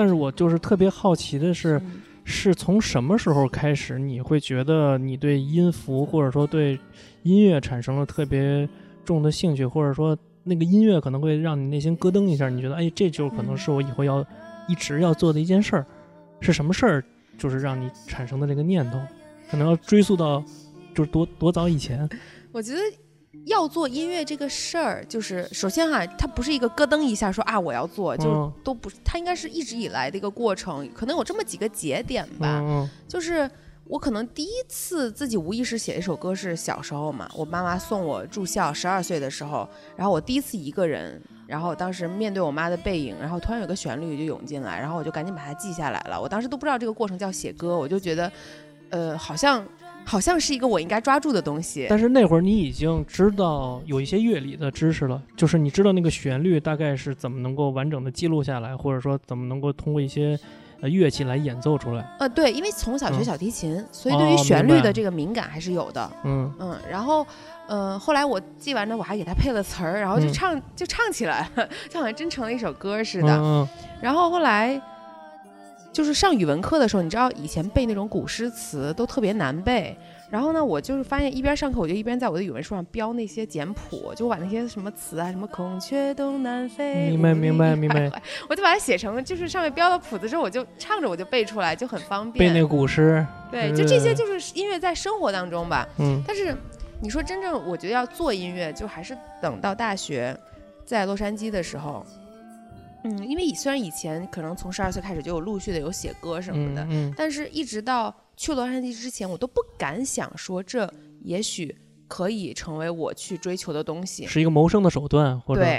但是我就是特别好奇的是，嗯是从什么时候开始，你会觉得你对音符或者说对音乐产生了特别重的兴趣，或者说那个音乐可能会让你内心咯噔一下，你觉得哎，这就可能是我以后要一直要做的一件事儿，是什么事儿？就是让你产生的这个念头，可能要追溯到就是多多早以前。我觉得要做音乐这个事儿，就是首先哈，它不是一个咯噔一下说啊我要做，就嗯都不是，它应该是一直以来的一个过程，可能有这么几个节点吧。嗯就是我可能第一次自己无意识写一首歌是小时候嘛，我妈妈送我住校，十二岁的时候，然后我第一次一个人，然后当时面对我妈的背影，然后突然有个旋律就涌进来，然后我就赶紧把它记下来了。我当时都不知道这个过程叫写歌，我就觉得，呃，好像好像是一个我应该抓住的东西。但是那会儿你已经知道有一些乐理的知识了，就是你知道那个旋律大概是怎么能够完整的记录下来，或者说怎么能够通过一些呃乐器来演奏出来。呃，对，因为从小学嗯小提琴，所以对于旋律的这个敏感还是有的。嗯嗯，然后，呃，后来我记完了，我还给他配了词儿，然后就嗯唱、就唱起来了，就好像真成了一首歌似嗯的。嗯然后后来就是上语文课的时候，你知道以前背那种古诗词都特别难背。然后呢，我就是发现一边上课，我就一边在我的语文书上标那些简谱，就我把那些什么词啊，什么孔雀东南飞，明白明白 明白，我就把它写成就是上面标了谱子之后，我就唱着我就背出来，就很方便背。那个古诗，对，就这些就是音乐在生活当中吧。嗯但是你说真正我觉得要做音乐，就还是等到大学在洛杉矶的时候。嗯，因为以虽然以前可能从十二岁开始就有陆续的有写歌什么的，嗯嗯但是一直到去洛杉矶之前，我都不敢想说这也许可以成为我去追求的东西。是一个谋生的手段，或者对